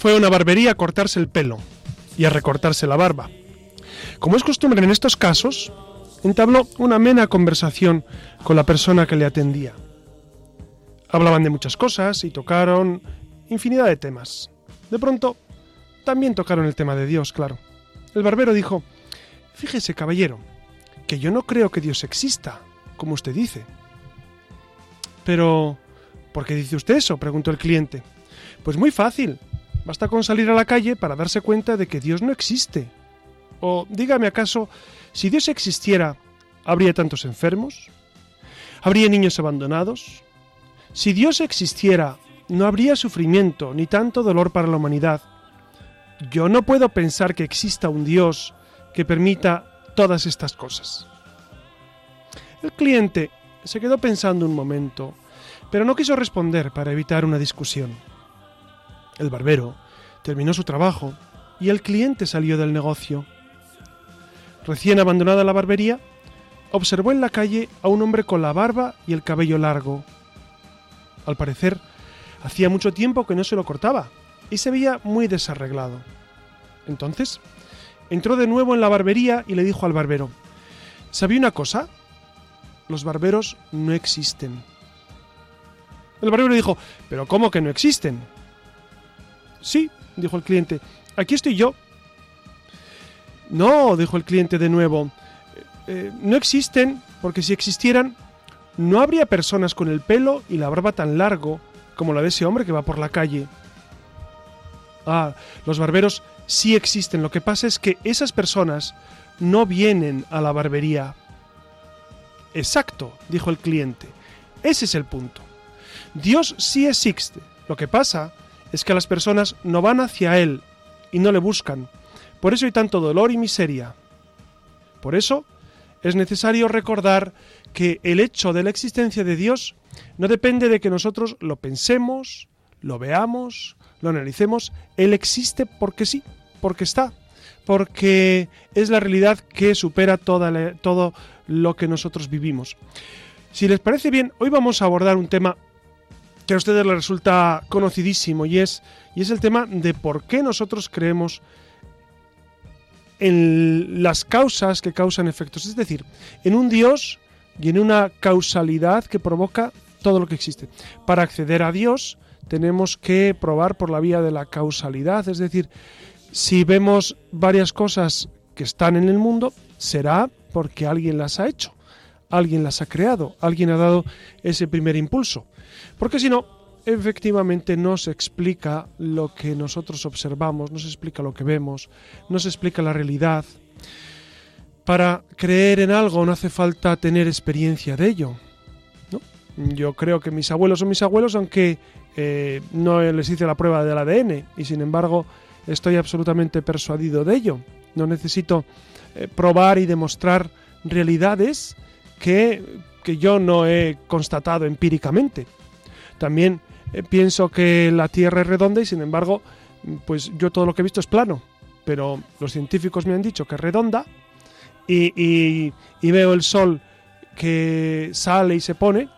fue a una barbería a cortarse el pelo y a recortarse la barba. Como es costumbre en estos casos, entabló una amena conversación con la persona que le atendía. Hablaban de muchas cosas y tocaron infinidad de temas. De pronto, también tocaron el tema de Dios, claro. El barbero dijo, Fíjese, caballero, que yo no creo que Dios exista, como usted dice. Pero, ¿por qué dice usted eso? preguntó el cliente. Pues muy fácil. Basta con salir a la calle para darse cuenta de que Dios no existe. O dígame acaso, si Dios existiera, ¿habría tantos enfermos? ¿Habría niños abandonados? Si Dios existiera, no habría sufrimiento ni tanto dolor para la humanidad. Yo no puedo pensar que exista un Dios que permita todas estas cosas. El cliente se quedó pensando un momento, pero no quiso responder para evitar una discusión. El barbero terminó su trabajo y el cliente salió del negocio. Recién abandonada la barbería, observó en la calle a un hombre con la barba y el cabello largo. Al parecer, hacía mucho tiempo que no se lo cortaba y se veía muy desarreglado. Entonces, entró de nuevo en la barbería y le dijo al barbero, ¿Sabía una cosa? Los barberos no existen. El barbero dijo, ¿pero cómo que no existen? Sí, dijo el cliente, aquí estoy yo. No, dijo el cliente de nuevo, eh, no existen, porque si existieran, no habría personas con el pelo y la barba tan largo como la de ese hombre que va por la calle. Ah, los barberos sí existen, lo que pasa es que esas personas no vienen a la barbería. Exacto, dijo el cliente. Ese es el punto. Dios sí existe. Lo que pasa es que las personas no van hacia Él y no le buscan. Por eso hay tanto dolor y miseria. Por eso es necesario recordar que el hecho de la existencia de Dios no depende de que nosotros lo pensemos, lo veamos, lo analicemos. Él existe porque sí, porque está, porque es la realidad que supera todo lo que nosotros vivimos. Si les parece bien, hoy vamos a abordar un tema que a ustedes les resulta conocidísimo y es, y es el tema de por qué nosotros creemos en las causas que causan efectos, es decir, en un Dios y en una causalidad que provoca todo lo que existe. Para acceder a Dios tenemos que probar por la vía de la causalidad, es decir, si vemos varias cosas que están en el mundo, será porque alguien las ha hecho, alguien las ha creado, alguien ha dado ese primer impulso. Porque si no, efectivamente no se explica lo que nosotros observamos, no se explica lo que vemos, no se explica la realidad. Para creer en algo no hace falta tener experiencia de ello. Yo creo que mis abuelos son mis abuelos, aunque eh, no les hice la prueba del ADN, y sin embargo estoy absolutamente persuadido de ello. No necesito eh, probar y demostrar realidades que, que yo no he constatado empíricamente. También eh, pienso que la Tierra es redonda y sin embargo, pues yo todo lo que he visto es plano. Pero los científicos me han dicho que es redonda y, veo el Sol que sale y se pone,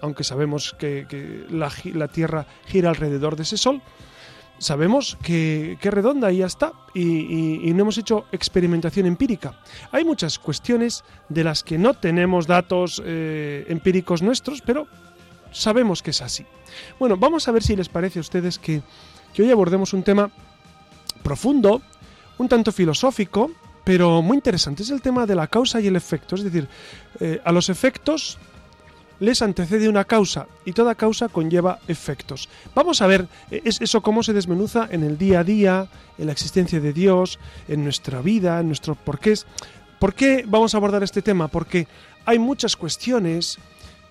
aunque sabemos que, la, Tierra gira alrededor de ese Sol, sabemos que, es redonda y ya está, y, no hemos hecho experimentación empírica. Hay muchas cuestiones de las que no tenemos datos eh, empíricos nuestros, pero sabemos que es así. Bueno, vamos a ver si les parece a ustedes que, hoy abordemos un tema profundo, un tanto filosófico, pero muy interesante. Es el tema de la causa y el efecto. Es decir, eh, a los efectos les antecede una causa y toda causa conlleva efectos. Vamos a ver eh, eso cómo se desmenuza en el día a día, en la existencia de Dios, en nuestra vida, en nuestro porqués. ¿Por qué vamos a abordar este tema? Porque hay muchas cuestiones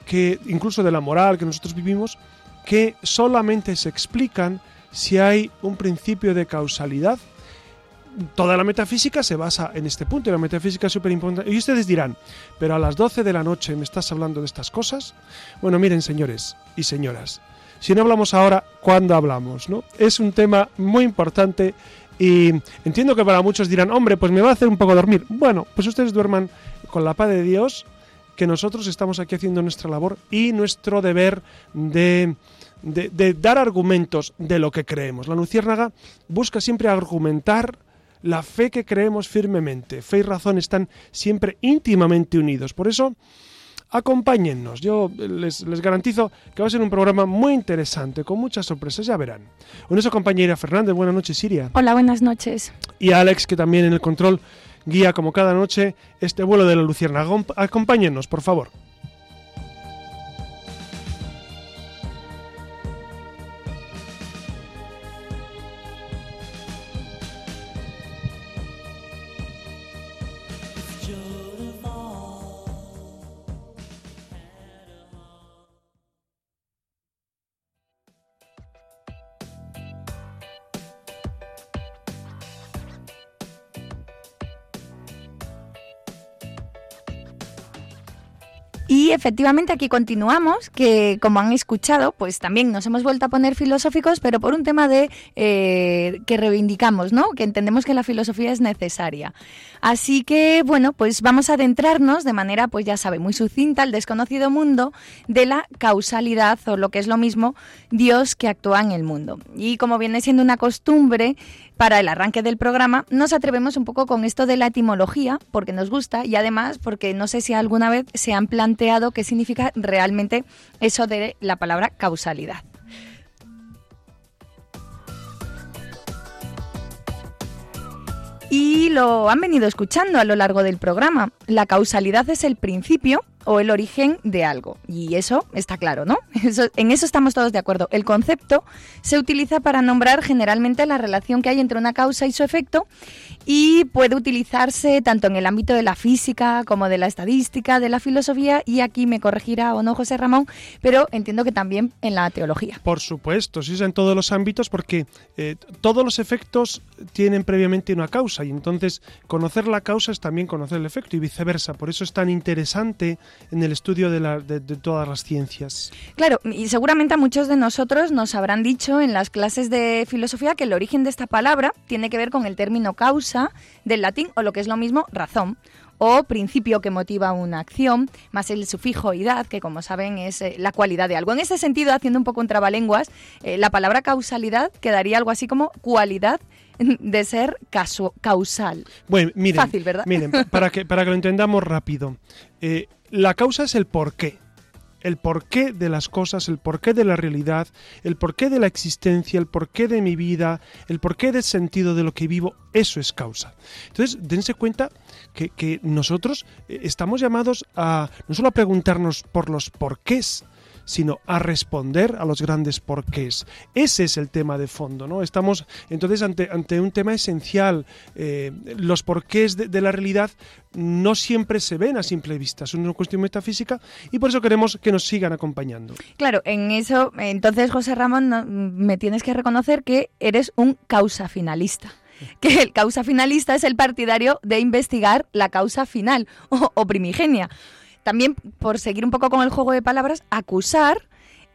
que incluso de la moral que nosotros vivimos, que solamente se explican si hay un principio de causalidad. Toda la metafísica se basa en este punto y la metafísica es súper importante. Y ustedes dirán, pero a las 12 de la noche me estás hablando de estas cosas. Bueno, miren, señores y señoras, si no hablamos ahora, ¿cuándo hablamos? ¿no? Es un tema muy importante y entiendo que para muchos dirán, hombre, pues me va a hacer un poco dormir. Bueno, pues ustedes duerman con la paz de Dios, que nosotros estamos aquí haciendo nuestra labor y nuestro deber de, de, dar argumentos de lo que creemos. La Luciérnaga busca siempre argumentar la fe que creemos firmemente. Fe y razón están siempre íntimamente unidos. Por eso, acompáñennos. Yo les, garantizo que va a ser un programa muy interesante, con muchas sorpresas, ya verán. Con eso compañera Fernández, buenas noches, Siria. Hola, buenas noches. Y Alex, que también en el control guía como cada noche este vuelo de la Lucierna. Acompáñennos, por favor. Efectivamente aquí continuamos, que como han escuchado, pues también nos hemos vuelto a poner filosóficos, pero por un tema de eh, que reivindicamos, ¿no? Que entendemos que la filosofía es necesaria. Así que, bueno, pues vamos a adentrarnos de manera, pues ya sabe, muy sucinta al desconocido mundo de la causalidad, o lo que es lo mismo, Dios que actúa en el mundo. Y como viene siendo una costumbre, para el arranque del programa, nos atrevemos un poco con esto de la etimología, porque nos gusta y además porque no sé si alguna vez se han planteado qué significa realmente eso de la palabra causalidad. Y lo han venido escuchando a lo largo del programa. La causalidad es el principio o el origen de algo. Y eso está claro, ¿no? en eso estamos todos de acuerdo. El concepto se utiliza para nombrar generalmente la relación que hay entre una causa y su efecto y puede utilizarse tanto en el ámbito de la física como de la estadística, de la filosofía y aquí me corregirá o no José Ramón, pero entiendo que también en la teología. Por supuesto, sí, en todos los ámbitos porque eh, todos los efectos tienen previamente una causa y entonces conocer la causa es también conocer el efecto y viceversa. Por eso es tan interesante en el estudio de, todas las ciencias. Claro, y seguramente a muchos de nosotros nos habrán dicho en las clases de filosofía que el origen de esta palabra tiene que ver con el término causa del latín o lo que es lo mismo razón o principio que motiva una acción, más el sufijo idad, que como saben es eh, la cualidad de algo. En ese sentido, haciendo un poco un trabalenguas, eh, la palabra causalidad quedaría algo así como cualidad de ser causal. Bueno, miren, Fácil, ¿verdad? miren para, que, para que lo entendamos rápido. Eh, la causa es el porqué. El porqué de las cosas, el porqué de la realidad, el porqué de la existencia, el porqué de mi vida, el porqué del sentido de lo que vivo, eso es causa. Entonces, dense cuenta que, que nosotros eh, estamos llamados a no solo a preguntarnos por los porqués, sino a responder a los grandes porqués. Ese es el tema de fondo, ¿no? Estamos entonces ante, ante un tema esencial. Eh, los porqués de, la realidad no siempre se ven a simple vista, es una cuestión metafísica y por eso queremos que nos sigan acompañando. Claro, en eso, entonces José Ramón, me tienes que reconocer que eres un causa finalista que el causa finalista es el partidario de investigar la causa final o primigenia. También, por seguir un poco con el juego de palabras, acusar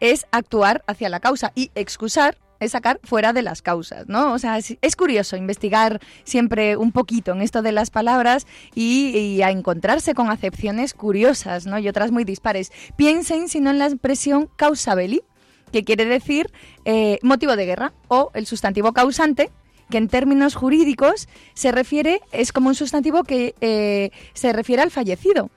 es actuar hacia la causa y excusar es sacar fuera de las causas, ¿no? O sea, es, curioso investigar siempre un poquito en esto de las palabras y, a encontrarse con acepciones curiosas, ¿no? Y otras muy dispares. Piensen, si no, en la expresión causa belli, que quiere decir eh, motivo de guerra, o el sustantivo causante, que en términos jurídicos se refiere, es como un sustantivo que eh, se refiere al fallecido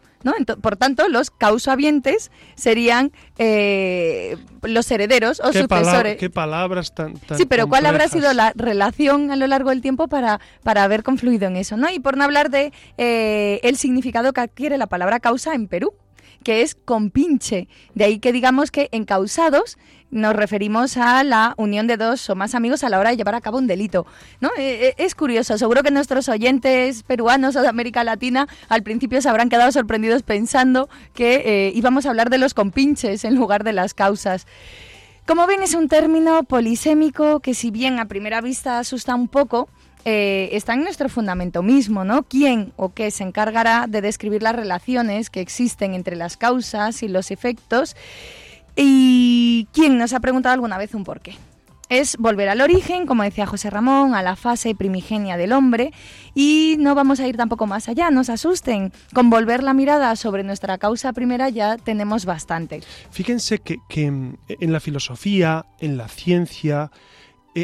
por tanto, los causavientes serían eh, los herederos o sucesores. qué palabras tan, Sí, pero ¿cuál habrá sido la relación a lo largo del tiempo para, para haber confluido en eso? ¿no? Y por no hablar de eh, el significado que adquiere la palabra causa en Perú que es compinche. De ahí que digamos que encausados nos referimos a la unión de dos o más amigos a la hora de llevar a cabo un delito. ¿no? Eh, eh, es curioso, seguro que nuestros oyentes peruanos o de América Latina al principio se habrán quedado sorprendidos pensando que eh, íbamos a hablar de los compinches en lugar de las causas. Como ven, es un término polisémico que si bien a primera vista asusta un poco, eh, está en nuestro fundamento mismo, ¿no? ¿Quién o qué se encargará de describir las relaciones que existen entre las causas y los efectos? ¿Y quién nos ha preguntado alguna vez un porqué? es volver al origen, como decía José Ramón, a la fase primigenia del hombre y no vamos a ir tampoco más allá, no se asusten. Con volver la mirada sobre nuestra causa primera ya tenemos bastante. Fíjense que, en la filosofía, en la ciencia,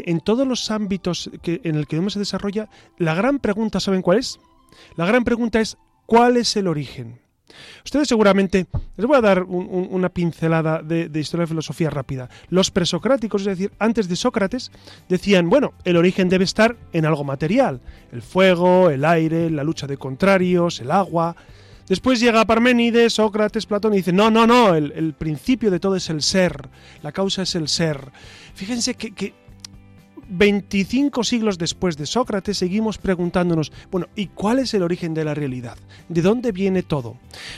en todos los ámbitos en el que uno se desarrolla, la gran pregunta, ¿saben cuál es? La gran pregunta es, ¿cuál es el origen? Ustedes seguramente, les voy a dar una pincelada de, historia de filosofía rápida. Los presocráticos, es decir, antes de Sócrates, decían, bueno, el origen debe estar en algo material, el fuego, el aire, la lucha de contrarios, el agua. Después llega Parménides, Sócrates, Platón y dicen, no, no, no, el, principio de todo es el ser, la causa es el ser. Fíjense que 25 siglos después de Sócrates seguimos preguntándonos, bueno, ¿y cuál es el origen de la realidad? ¿De dónde viene todo?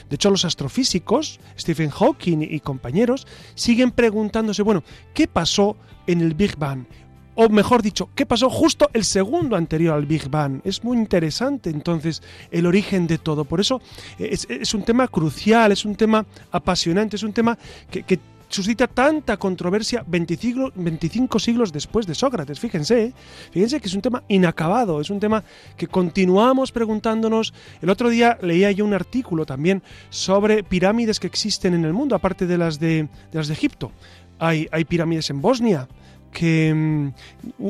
De hecho, los astrofísicos, Stephen Hawking y compañeros, siguen preguntándose, bueno, ¿qué pasó en el Big Bang? o mejor dicho, ¿qué pasó justo el segundo anterior al Big Bang? Es muy interesante entonces el origen de todo. Por eso es, un tema crucial, es un tema apasionante, es un tema que suscita tanta controversia 25, siglos después de Sócrates. Fíjense, ¿eh? fíjense que es un tema inacabado, es un tema que continuamos preguntándonos. El otro día leía yo un artículo también sobre pirámides que existen en el mundo, aparte de las de, las de Egipto. Hay, hay pirámides en Bosnia, que mm,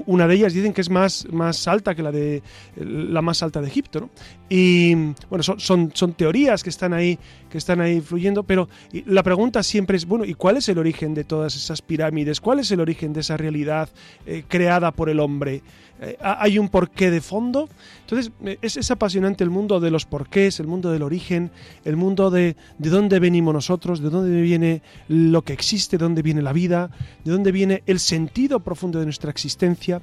una de ellas dicen que es más, más alta que la de la más alta de Egipto, ¿no? Y bueno, son, son, teorías que están ahí, que están ahí fluyendo, pero la pregunta siempre es, bueno, ¿y cuál es el origen de todas esas pirámides? ¿Cuál es el origen de esa realidad eh, creada por el hombre? Eh, ¿Hay un porqué de fondo? Entonces, eh, es, es, apasionante el mundo de los porqués, el mundo del origen, el mundo de, de dónde venimos nosotros, de dónde viene lo que existe, de dónde viene la vida, de dónde viene el sentido profundo de nuestra existencia.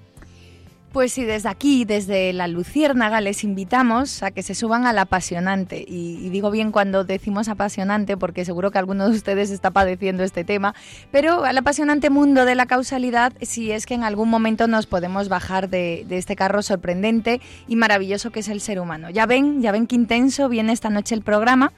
Pues sí, desde aquí, desde la Luciérnaga, les invitamos a que se suban al apasionante. Y, digo bien cuando decimos apasionante, porque seguro que alguno de ustedes está padeciendo este tema, pero al apasionante mundo de la causalidad, si es que en algún momento nos podemos bajar de, de este carro sorprendente y maravilloso que es el ser humano. Ya ven, ya ven qué intenso viene esta noche el programa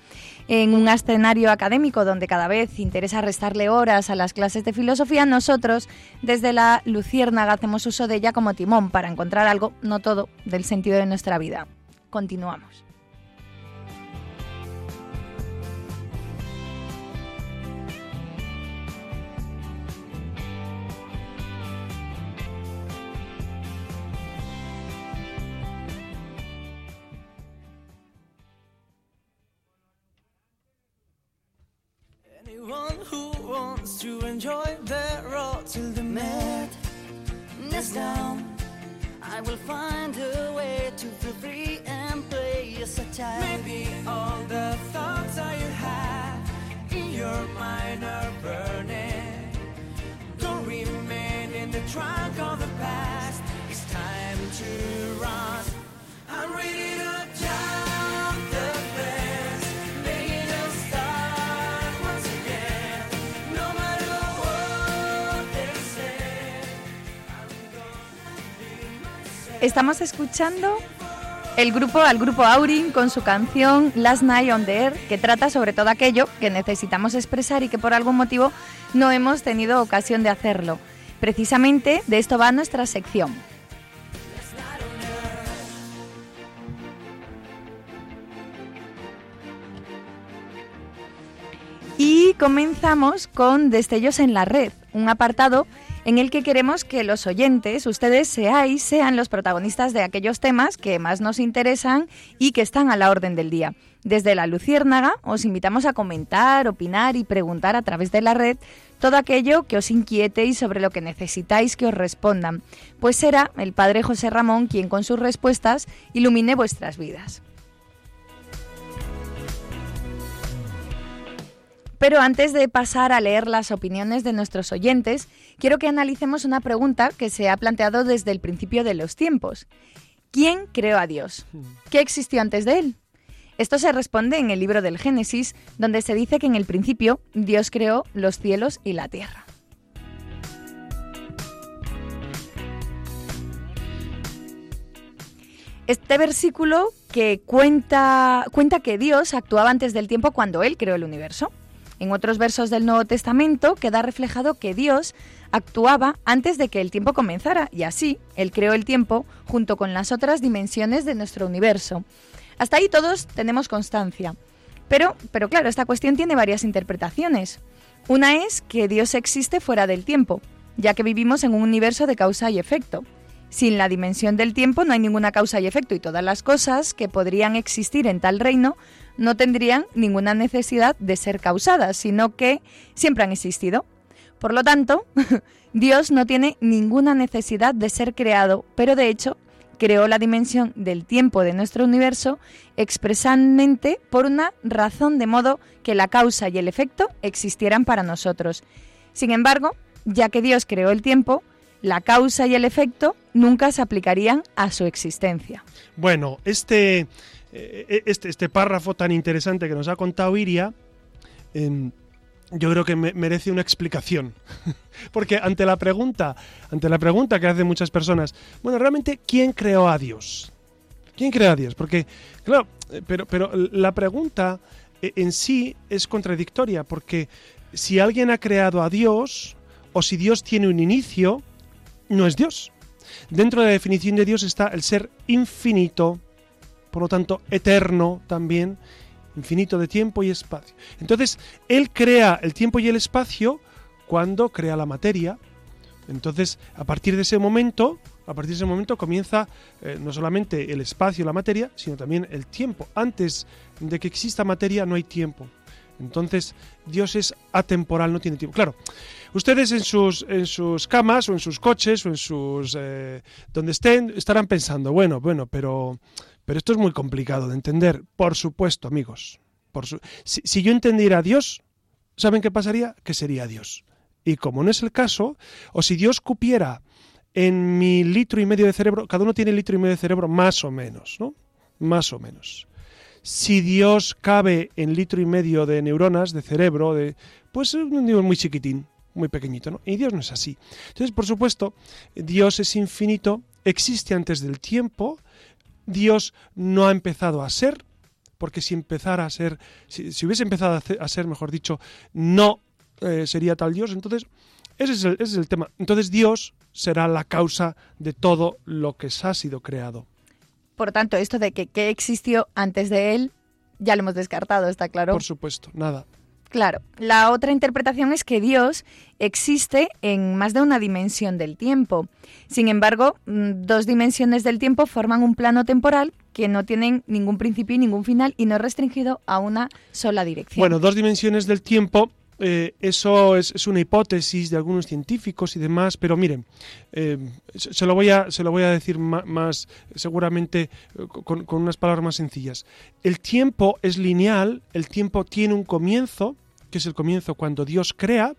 en un escenario académico donde cada vez interesa restarle horas a las clases de filosofía, nosotros desde la Luciérnaga hacemos uso de ella como timón para encontrar algo, no todo, del sentido de nuestra vida. Continuamos. To enjoy the road till the madness down. I will find a way to feel free and play as a child. Maybe all the thoughts you have in your mind are burning. Don't remain in the trunk of the past. It's time to run. I'm ready to jump. Estamos escuchando el grupo al grupo Aurin con su canción Last Night on the Air, que trata sobre todo aquello que necesitamos expresar y que por algún motivo no hemos tenido ocasión de hacerlo. Precisamente de esto va nuestra sección. Y comenzamos con Destellos en la Red, un apartado en el que queremos que los oyentes, ustedes seáis, sean los protagonistas de aquellos temas que más nos interesan y que están a la orden del día. Desde la Luciérnaga os invitamos a comentar, opinar y preguntar a través de la red todo aquello que os inquiete y sobre lo que necesitáis que os respondan, pues será el Padre José Ramón quien con sus respuestas ilumine vuestras vidas. Pero antes de pasar a leer las opiniones de nuestros oyentes, quiero que analicemos una pregunta que se ha planteado desde el principio de los tiempos. ¿Quién creó a Dios? ¿Qué existió antes de él? Esto se responde en el libro del Génesis, donde se dice que en el principio Dios creó los cielos y la tierra. Este versículo que cuenta, cuenta que Dios actuaba antes del tiempo cuando Él creó el universo. En otros versos del Nuevo Testamento queda reflejado que Dios actuaba antes de que el tiempo comenzara y así Él creó el tiempo junto con las otras dimensiones de nuestro universo. Hasta ahí todos tenemos constancia. Pero, pero claro, esta cuestión tiene varias interpretaciones. Una es que Dios existe fuera del tiempo, ya que vivimos en un universo de causa y efecto. Sin la dimensión del tiempo no hay ninguna causa y efecto y todas las cosas que podrían existir en tal reino no tendrían ninguna necesidad de ser causadas, sino que siempre han existido. Por lo tanto, Dios no tiene ninguna necesidad de ser creado, pero de hecho creó la dimensión del tiempo de nuestro universo expresamente por una razón de modo que la causa y el efecto existieran para nosotros. Sin embargo, ya que Dios creó el tiempo, la causa y el efecto nunca se aplicarían a su existencia. Bueno, este, eh, este, este párrafo tan interesante que nos ha contado Iria, em, yo creo que merece una explicación. Porque ante la pregunta, ante la pregunta que hacen muchas personas, bueno, realmente, ¿quién creó a Dios? ¿Quién creó a Dios? Porque, claro, eh, pero, pero la pregunta eh, en sí es contradictoria, porque si alguien ha creado a Dios, o si Dios tiene un inicio, no es Dios. Dentro de la definición de Dios está el ser infinito, por lo tanto eterno también, infinito de tiempo y espacio. Entonces, Él crea el tiempo y el espacio cuando crea la materia. Entonces, a partir de ese momento, a partir de ese momento comienza eh, no solamente el espacio y la materia, sino también el tiempo. Antes de que exista materia no hay tiempo. Entonces, Dios es atemporal, no tiene tiempo. Claro, ustedes en sus, en sus camas o en sus coches o en sus... Eh, donde estén, estarán pensando, bueno, bueno, pero, pero esto es muy complicado de entender. Por supuesto, amigos. Por si, yo entendiera a Dios, ¿saben qué pasaría? Que sería Dios. Y como no es el caso, o si Dios cupiera en mi litro y medio de cerebro, cada uno tiene litro y medio de cerebro más o menos, ¿no? Más o menos si Dios cabe en litro y medio de neuronas, de cerebro, de, pues es un nivel muy chiquitín, muy pequeñito, ¿no? Y Dios no es así. Entonces, por supuesto, Dios es infinito, existe antes del tiempo, Dios no ha empezado a ser, porque si empezara a ser, si, hubiese empezado a, ser, mejor dicho, no eh, sería tal Dios. Entonces, ese es, el, ese es el tema. Entonces Dios será la causa de todo lo que se ha sido creado. Por tanto, esto de que, existió antes de él, ya lo hemos descartado, está claro. Por supuesto, nada. Claro, la otra interpretación es que Dios existe en más de una dimensión del tiempo. Sin embargo, mm, dos dimensiones del tiempo forman un plano temporal que no tienen ningún principio y ningún final y no es restringido a una sola dirección. Bueno, dos dimensiones del tiempo eh, eso es, una hipótesis de algunos científicos y demás, pero miren, eh, se, lo voy a, se lo voy a decir más, seguramente eh, con, unas palabras más sencillas. El tiempo es lineal, el tiempo tiene un comienzo, que es el comienzo cuando Dios crea,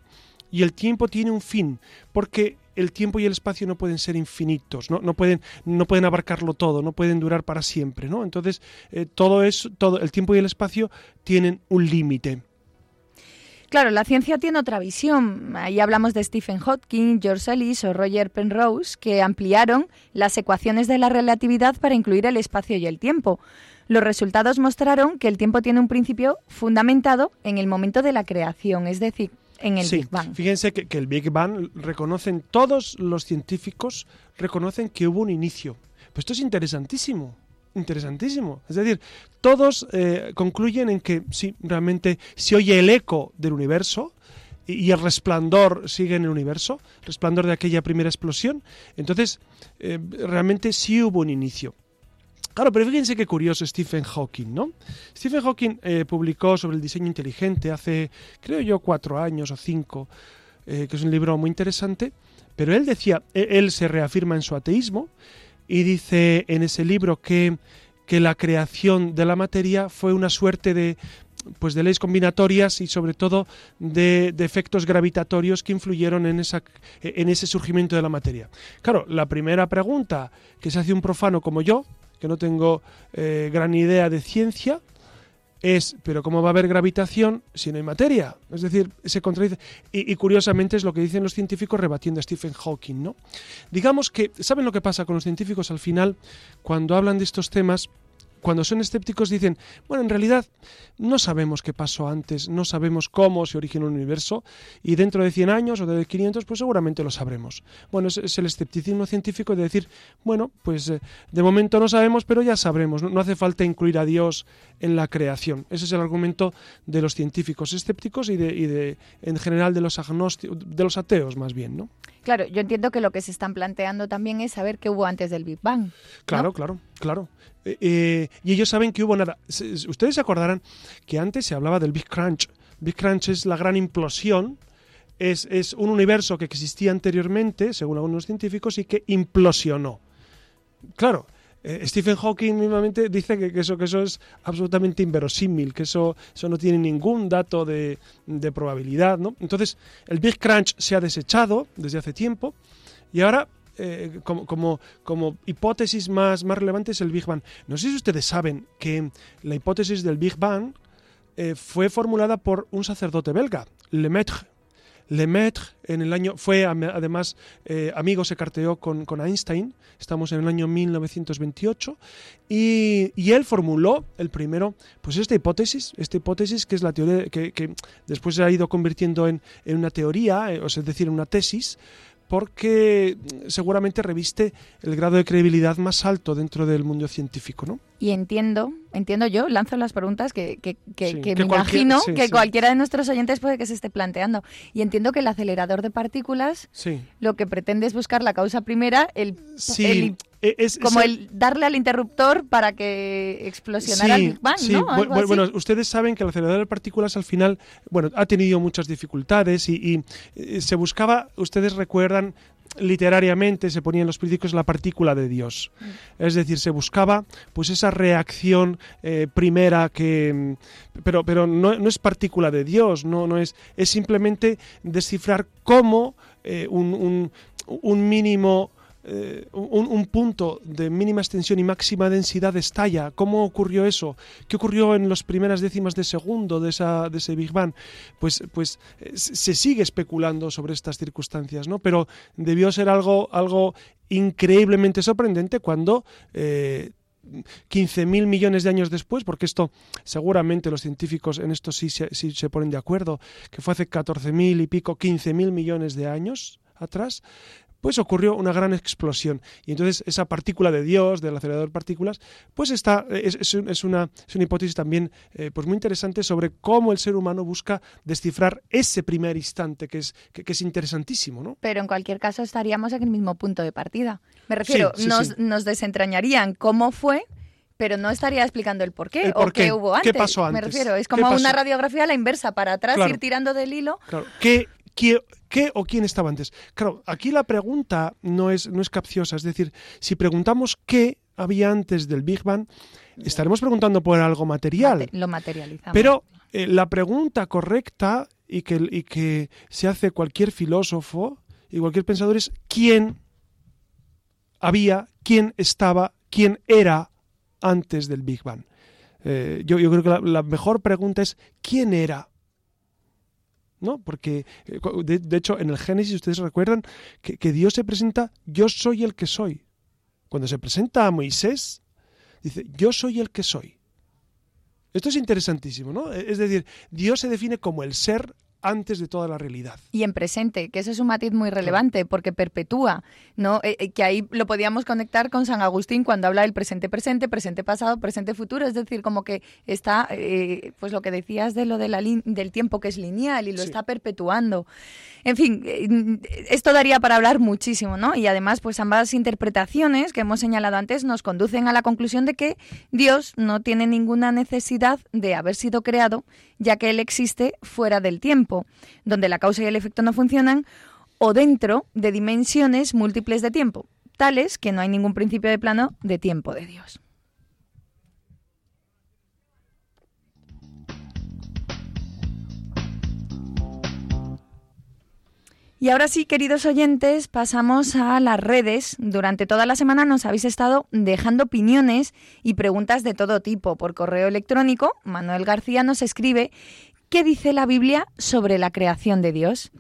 y el tiempo tiene un fin, porque el tiempo y el espacio no pueden ser infinitos, no, no, pueden, no pueden abarcarlo todo, no pueden durar para siempre, ¿no? Entonces, todo es, todo, el tiempo y el espacio tienen un límite. Claro, la ciencia tiene otra visión. Ahí hablamos de Stephen Hawking, George Ellis o Roger Penrose, que ampliaron las ecuaciones de la relatividad para incluir el espacio y el tiempo. Los resultados mostraron que el tiempo tiene un principio fundamentado en el momento de la creación, es decir, en el Big Bang. Fíjense que, que el Big Bang reconocen todos los científicos, reconocen que hubo un inicio. Pues esto es interesantísimo interesantísimo. Es decir, todos eh, concluyen en que sí, realmente se oye el eco del universo y, el resplandor sigue en el universo, resplandor de aquella primera explosión. Entonces, eh, realmente sí hubo un inicio. Claro, pero fíjense qué curioso Stephen Hawking, ¿no? Stephen Hawking eh, publicó sobre el diseño inteligente hace, creo yo, cuatro años o cinco, que es un libro muy interesante, pero él decía, e, él se reafirma en su ateísmo y dice en ese libro que, que la creación de la materia fue una suerte de pues de leyes combinatorias y sobre todo de, de, efectos gravitatorios que influyeron en, esa, en ese surgimiento de la materia. Claro, la primera pregunta que se hace un profano como yo, que no tengo eh, gran idea de ciencia, es, pero ¿cómo va a haber gravitación si no hay materia? Es decir, se contradice. Y, y, curiosamente es lo que dicen los científicos rebatiendo a Stephen Hawking, ¿no? Digamos que, ¿saben lo que pasa con los científicos al final cuando hablan de estos temas? Cuando son escépticos dicen, bueno, en realidad no sabemos qué pasó antes, no sabemos cómo se originó el universo y dentro de 100 años o de 500 pues seguramente lo sabremos. Bueno, es, el escepticismo científico de decir, bueno, pues eh, de momento no sabemos, pero ya sabremos, no, hace falta incluir a Dios en la creación. Ese es el argumento de los científicos escépticos y de, y de en general de los agnósticos, de los ateos más bien, ¿no? Claro, yo entiendo que lo que se están planteando también es saber qué hubo antes del Big Bang. Claro, claro, claro. Eh, eh, y ellos saben que hubo nada. Ustedes se acordarán que antes se hablaba del Big Crunch. Big Crunch es la gran implosión. Es, es un universo que existía anteriormente, según algunos científicos, y que implosionó. Claro, eh, Stephen Hawking mismamente dice que, eso, eso es absolutamente inverosímil, que eso, eso no tiene ningún dato de, probabilidad. ¿no? Entonces, el Big Crunch se ha desechado desde hace tiempo y ahora eh, como, hipótesis más, más relevante es el Big Bang. No sé si ustedes saben que la hipótesis del Big Bang eh, fue formulada por un sacerdote belga, Lemaitre, Lemaitre en el año fue además eh, amigo, se carteó con, Einstein, estamos en el año 1928, y, él formuló el primero, pues esta hipótesis, esta hipótesis que es la teoría que, después se ha ido convirtiendo en, en una teoría, eh, o es decir, en una tesis, porque seguramente reviste el grado de credibilidad más alto dentro del mundo científico, ¿no? Y entiendo, entiendo yo, lanzo las preguntas que, que, que, me imagino que cualquiera de nuestros oyentes puede que se esté planteando. Y entiendo que el acelerador de partículas lo que pretende es buscar la causa primera, el, el es, como el darle al interruptor para que explosionara el Big Bang, ¿no? bueno, ustedes saben que el acelerador de partículas al final, bueno, ha tenido muchas dificultades y, eh, se buscaba, ustedes recuerdan, literariamente se ponía en los periódicos la partícula de Dios. Mm. Es decir, se buscaba pues esa reacción eh, primera que pero pero no, es partícula de Dios, no no es es simplemente descifrar cómo eh, un, un, un mínimo eh, un, punto de mínima extensión y máxima densidad estalla. ¿Cómo ocurrió eso? ¿Qué ocurrió en las primeras décimas de segundo de, esa, de ese Big Bang? Pues, pues eh, se sigue especulando sobre estas circunstancias, ¿no? Pero debió ser algo, algo increíblemente sorprendente cuando... Eh, 15.000 millones de años después, porque esto seguramente los científicos en esto sí, sí se ponen de acuerdo, que fue hace 14.000 y pico, 15.000 millones de años atrás, pues ocurrió una gran explosión. Y entonces esa partícula de Dios, del acelerador de partículas, pues está, es, una, hipótesis también eh, pues muy interesante sobre cómo el ser humano busca descifrar ese primer instante, que es, que, es interesantísimo. ¿no? Pero en cualquier caso estaríamos en el mismo punto de partida. Me refiero, nos, nos desentrañarían cómo fue pero no estaría explicando el por qué, o qué hubo antes. ¿Qué pasó antes? Me refiero, es como una radiografía a la inversa, para atrás, ir tirando del hilo. Claro. ¿Qué, ¿Qué, o quién estaba antes? Claro, aquí la pregunta no es, no es capciosa, es decir, si preguntamos qué había antes del Big Bang, estaremos preguntando por algo material. lo materializamos. Pero eh, la pregunta correcta y que, y que se hace cualquier filósofo y cualquier pensador es quién había, quién estaba, quién era antes del Big Bang. Eh, yo, creo que la mejor pregunta es quién era ¿no? Porque, eh, de, hecho, en el Génesis, ustedes recuerdan que, Dios se presenta, yo soy el que soy. Cuando se presenta a Moisés, dice, yo soy el que soy. Esto es interesantísimo, ¿no? Es decir, Dios se define como el ser antes de toda la realidad. Y en presente, que ese es un matiz muy relevante porque perpetúa, ¿no? Eh, eh, que ahí lo podíamos conectar con San Agustín cuando habla del presente presente, presente pasado, presente futuro, es decir, como que está, eh, pues lo que decías de lo de la del tiempo que es lineal y lo está perpetuando. En fin, esto daría para hablar muchísimo, ¿no? Y además, pues ambas interpretaciones que hemos señalado antes nos conducen a la conclusión de que Dios no tiene ninguna necesidad de haber sido creado, ya que Él existe fuera del tiempo, donde la causa y el efecto no funcionan, o dentro de dimensiones múltiples de tiempo, tales que no hay ningún principio de plano de tiempo de Dios. Y ahora sí, queridos oyentes, pasamos a las redes. Durante toda la semana nos habéis estado dejando opiniones y preguntas de todo tipo. Por correo electrónico, Manuel García nos escribe ¿qué dice la Biblia sobre la creación de Dios?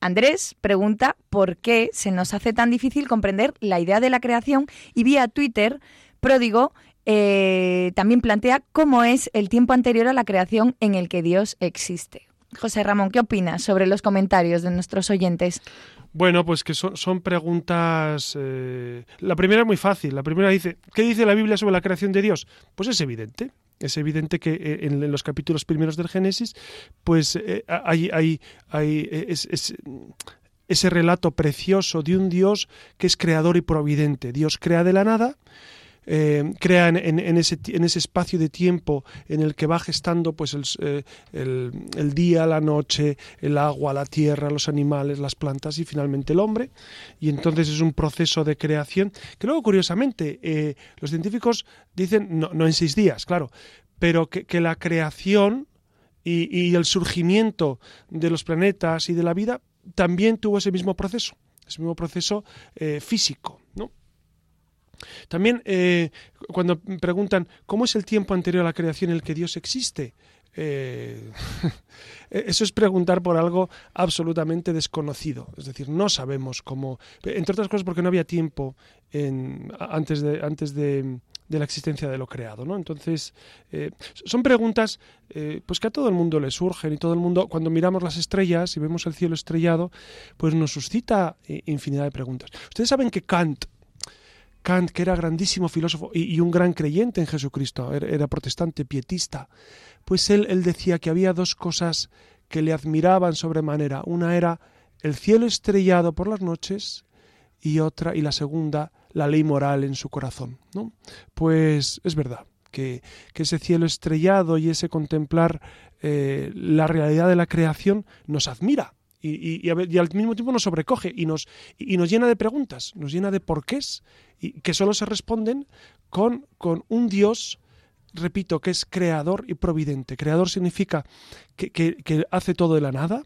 Andrés pregunta por qué se nos hace tan difícil comprender la idea de la creación y vía Twitter, Pródigo eh, también plantea cómo es el tiempo anterior a la creación en el que Dios existe. José Ramón, ¿qué opinas sobre los comentarios de nuestros oyentes? Bueno, pues que son, preguntas... Eh, la primera es muy fácil. La primera dice, ¿qué dice la Biblia sobre la creación de Dios? Pues es evidente. Es evidente que eh, en, los capítulos primeros del Génesis, pues eh, hay, hay ese relato precioso de un Dios que es creador y providente. Dios crea de la nada eh, crea en, ese, en, ese, espacio de tiempo en el que va gestando pues eh, el, día, la noche, el agua, la tierra, los animales, las plantas y finalmente el hombre. Y entonces es un proceso de creación que luego, curiosamente, eh, los científicos dicen, no, no, en seis días, claro, pero que, que la creación y, el surgimiento de los planetas y de la vida también tuvo ese mismo proceso, ese mismo proceso físico, ¿no? También eh, cuando preguntan cómo es el tiempo anterior a la creación en el que Dios existe, eh, eso es preguntar por algo absolutamente desconocido. Es decir, no sabemos cómo, entre otras cosas porque no había tiempo antes de, antes de, la existencia de lo creado, ¿no? Entonces, eh, son preguntas pues que a todo el mundo le surgen y todo el mundo, cuando miramos las estrellas y vemos el cielo estrellado, pues nos suscita infinidad de preguntas. Ustedes saben que Kant Kant, que era grandísimo filósofo y, un gran creyente en Jesucristo, era, protestante, pietista, pues él, él decía que había dos cosas que le admiraban sobremanera. Una era el cielo estrellado por las noches y otra, y la segunda, la ley moral en su corazón. ¿no? Pues es verdad. Que, ese cielo estrellado y ese contemplar eh, la realidad de la creación nos admira, y, al mismo tiempo nos sobrecoge y nos, y nos llena de preguntas, nos llena de porqués y que solo se responden con, con un Dios, repito, que es creador y providente. Creador significa que, que, hace todo de la nada.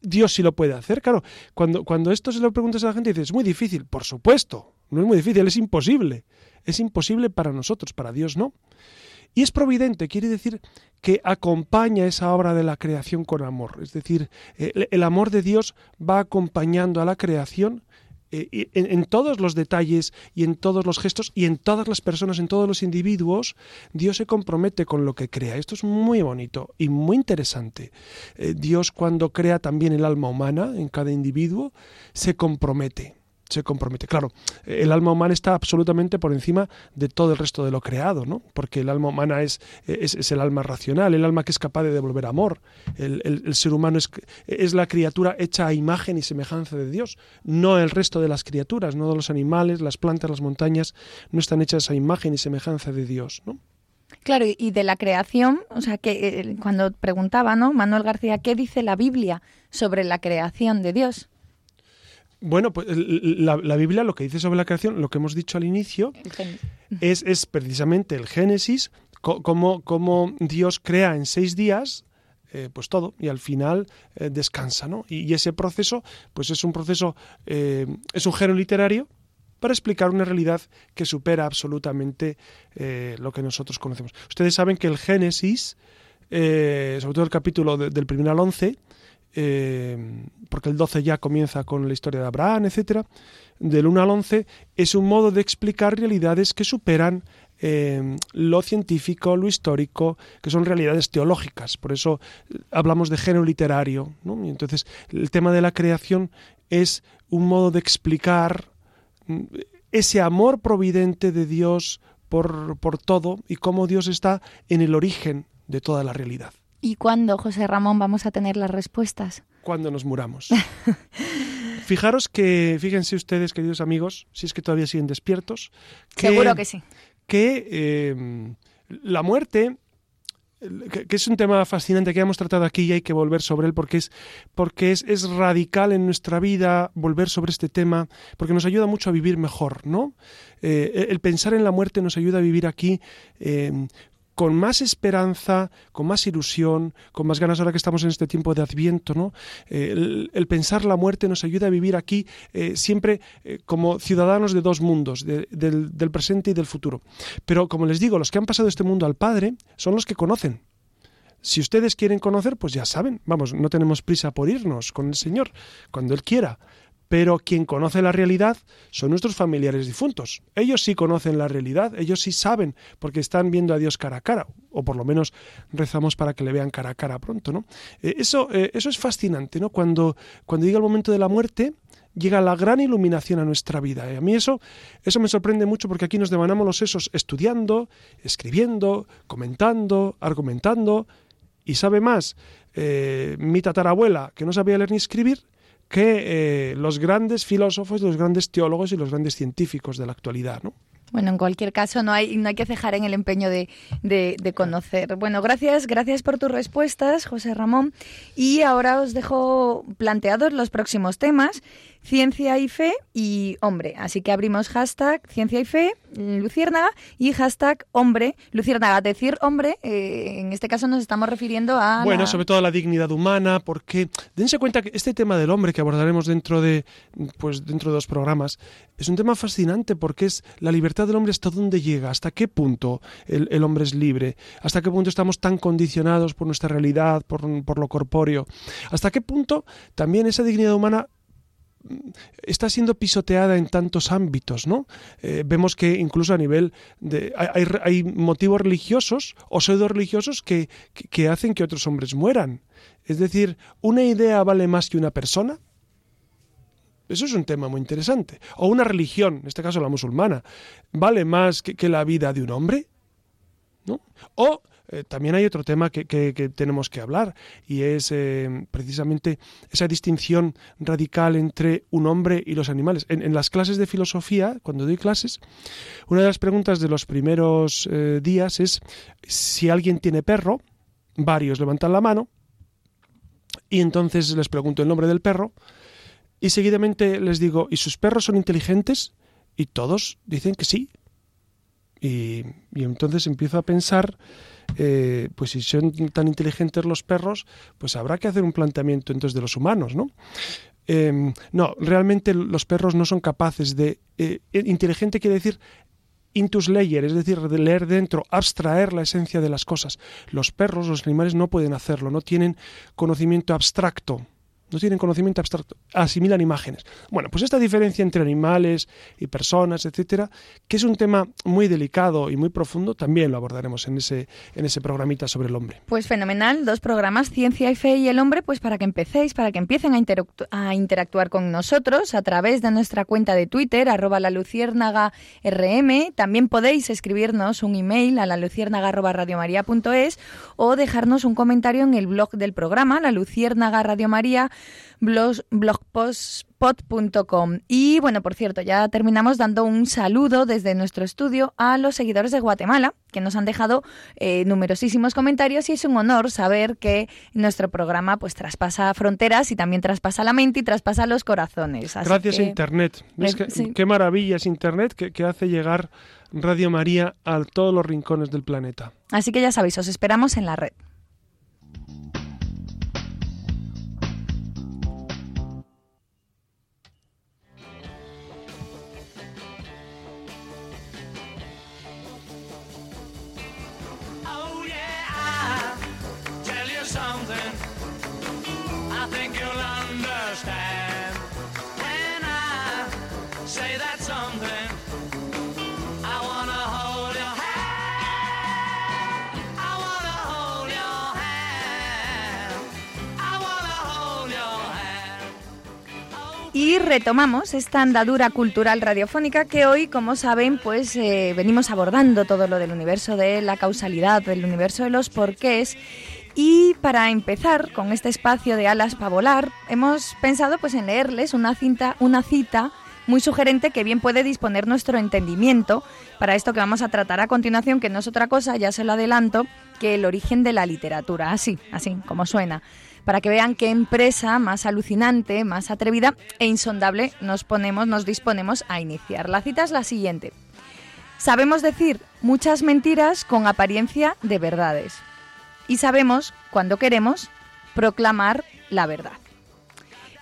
Dios sí lo puede hacer, claro. Cuando, cuando esto se lo preguntas a la gente, dices, es muy difícil. Por supuesto, no es muy difícil, es imposible. Es imposible para nosotros, para Dios no. Y es providente, quiere decir que acompaña esa obra de la creación con amor. Es decir, el, amor de Dios va acompañando a la creación eh, en, todos los detalles y en todos los gestos y en todas las personas, en todos los individuos, Dios se compromete con lo que crea. Esto es muy bonito y muy interesante. Eh, Dios cuando crea también el alma humana en cada individuo, se compromete se compromete. Claro, el alma humana está absolutamente por encima de todo el resto de lo creado, ¿no? Porque el alma humana es, es, el alma racional, el alma que es capaz de devolver amor. El, ser humano es, es, la criatura hecha a imagen y semejanza de Dios, no el resto de las criaturas, no los animales, las plantas, las montañas, no están hechas a imagen y semejanza de Dios, ¿no? Claro, y de la creación, o sea, que eh, cuando preguntaba, ¿no? Manuel García, ¿qué dice la Biblia sobre la creación de Dios? Bueno, pues la, Biblia lo que dice sobre la creación, lo que hemos dicho al inicio, es, es, precisamente el Génesis, cómo, Dios crea en seis días, eh, pues todo, y al final eh, descansa, ¿no? Y, ese proceso, pues es un proceso, eh, es un género literario para explicar una realidad que supera absolutamente lo que nosotros conocemos. Ustedes saben que el Génesis, sobre todo el capítulo del primer al once, eh, porque el 12 ya comienza con la historia de Abraham, etcétera, del 1 al 11, es un modo de explicar realidades que superan eh, lo científico, lo histórico, que son realidades teológicas. Por eso eh, hablamos de género literario. Y entonces, el tema de la creación es un modo de explicar mm, ese amor providente de Dios por, por todo y cómo Dios está en el origen de toda la realidad. ¿Y cuándo, José Ramón, vamos a tener las respuestas? Cuando nos muramos. Fijaros que, fíjense ustedes, queridos amigos, si es que todavía siguen despiertos. Seguro que sí. Que em, la muerte que, es un tema fascinante que hemos tratado aquí y hay que volver sobre él porque es porque es, es, radical en nuestra vida volver sobre este tema porque nos ayuda mucho a vivir mejor no eh, el pensar en la muerte nos ayuda a vivir aquí em, con más esperanza, con más ilusión, con más ganas ahora que estamos en este tiempo de Adviento, ¿no? Eh, el, pensar la muerte nos ayuda a vivir aquí eh, siempre eh, como ciudadanos de dos mundos, del, del presente y del futuro. Pero como les digo, los que han pasado este mundo al Padre son los que conocen si ustedes quieren conocer, pues ya saben, vamos, no tenemos prisa por irnos con el Señor, cuando Él quiera. Pero quien conoce la realidad son nuestros familiares difuntos. Ellos sí conocen la realidad, ellos sí saben, porque están viendo a Dios cara a cara, o por lo menos rezamos para que le vean cara a cara pronto, ¿no? Eh, eso, eh, eso es fascinante, ¿no? Cuando, cuando llega el momento de la muerte, llega la gran iluminación a nuestra vida. Y a mí eso, eso me sorprende mucho porque aquí nos devanamos los sesos estudiando, escribiendo, comentando, argumentando, y sabe más eh, mi tatarabuela, que no sabía leer ni escribir, que eh, los grandes filósofos, los grandes teólogos y los grandes científicos de la actualidad, ¿no? Bueno, en cualquier caso, no hay, no hay que cejar en el empeño de, de, de, conocer. Bueno, gracias, gracias por tus respuestas, José Ramón. Y ahora os dejo planteados los próximos temas ciencia y fe y hombre. Así que abrimos hashtag ciencia y fe, luciérnaga, y hashtag hombre, luciérnaga. Decir hombre, eh, en este caso nos estamos refiriendo a... Bueno, sobre todo a la dignidad humana, porque dense cuenta que este tema del hombre que abordaremos dentro de, pues, dentro de dos programas, es un tema fascinante porque es la libertad del hombre hasta dónde llega, hasta qué punto el, el hombre es libre, hasta qué punto estamos tan condicionados por nuestra realidad, por, por lo corpóreo, hasta qué punto también esa dignidad humana está siendo pisoteada en tantos ámbitos, ¿no? Eh, vemos que incluso a nivel de hay, motivos religiosos o pseudo religiosos que, que, hacen que otros hombres mueran. Es decir, una idea vale más que una persona. Eso es un tema muy interesante. O una religión, en este caso la musulmana, vale más que, que la vida de un hombre. ¿no? O eh, también hay otro tema que, tenemos que hablar y es eh, precisamente esa distinción radical entre un hombre y los animales. En, las clases de filosofía, cuando doy clases, una de las preguntas de los primeros eh, días es si alguien tiene perro, varios levantan la mano y entonces les pregunto el nombre del perro y seguidamente les digo, ¿y sus perros son inteligentes? Y todos dicen que sí. Y, y entonces empiezo a pensar eh, pues si son tan inteligentes los perros, pues habrá que hacer un planteamiento entonces de los humanos, ¿no? Em, no, realmente los perros no son capaces de... Eh, inteligente quiere decir intus leyer, es decir, de leer dentro, abstraer la esencia de las cosas. Los perros, los animales no pueden hacerlo, no tienen conocimiento abstracto no tienen conocimiento abstracto, asimilan imágenes. Bueno, pues esta diferencia entre animales y personas, etcétera, que es un tema muy delicado y muy profundo, también lo abordaremos en ese, en ese programita sobre el hombre. Pues fenomenal, dos programas, Ciencia y Fe y el Hombre, pues para que empecéis, para que empiecen a, interactuar con nosotros a través de nuestra cuenta de Twitter, arroba la luciérnaga rm. También podéis escribirnos un email a la luciérnaga o dejarnos un comentario en el blog del programa, la luciérnaga radio Y bueno, por cierto, ya terminamos dando un saludo desde nuestro estudio a los seguidores de Guatemala, que nos han dejado eh, numerosísimos comentarios y es un honor saber que nuestro programa pues traspasa fronteras y también traspasa la mente y traspasa los corazones. Gracias a Internet. Qué maravilla es Internet que, que hace llegar Radio María a todos los rincones del planeta. Así que ya sabéis, os esperamos en la red. Y retomamos esta andadura cultural radiofónica que hoy, como saben, pues eh, venimos abordando todo lo del universo de la causalidad, del universo de los porqués. Y para empezar con este espacio de alas para volar, hemos pensado pues en leerles una cinta, una cita muy sugerente que bien puede disponer nuestro entendimiento para esto que vamos a tratar a continuación, que no es otra cosa, ya se lo adelanto, que el origen de la literatura, así, así como suena para que vean qué empresa más alucinante, más atrevida e insondable nos ponemos, nos disponemos a iniciar. La cita es la siguiente. Sabemos decir muchas mentiras con apariencia de verdades. Y sabemos, cuando queremos, proclamar la verdad.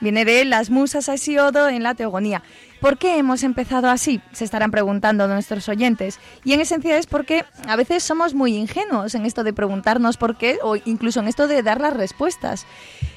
Viene de las musas a Hesiodo en la teogonía. ¿Por qué hemos empezado así? Se estarán preguntando nuestros oyentes. Y en esencia es porque a veces somos muy ingenuos en esto de preguntarnos por qué o incluso en esto de dar las respuestas.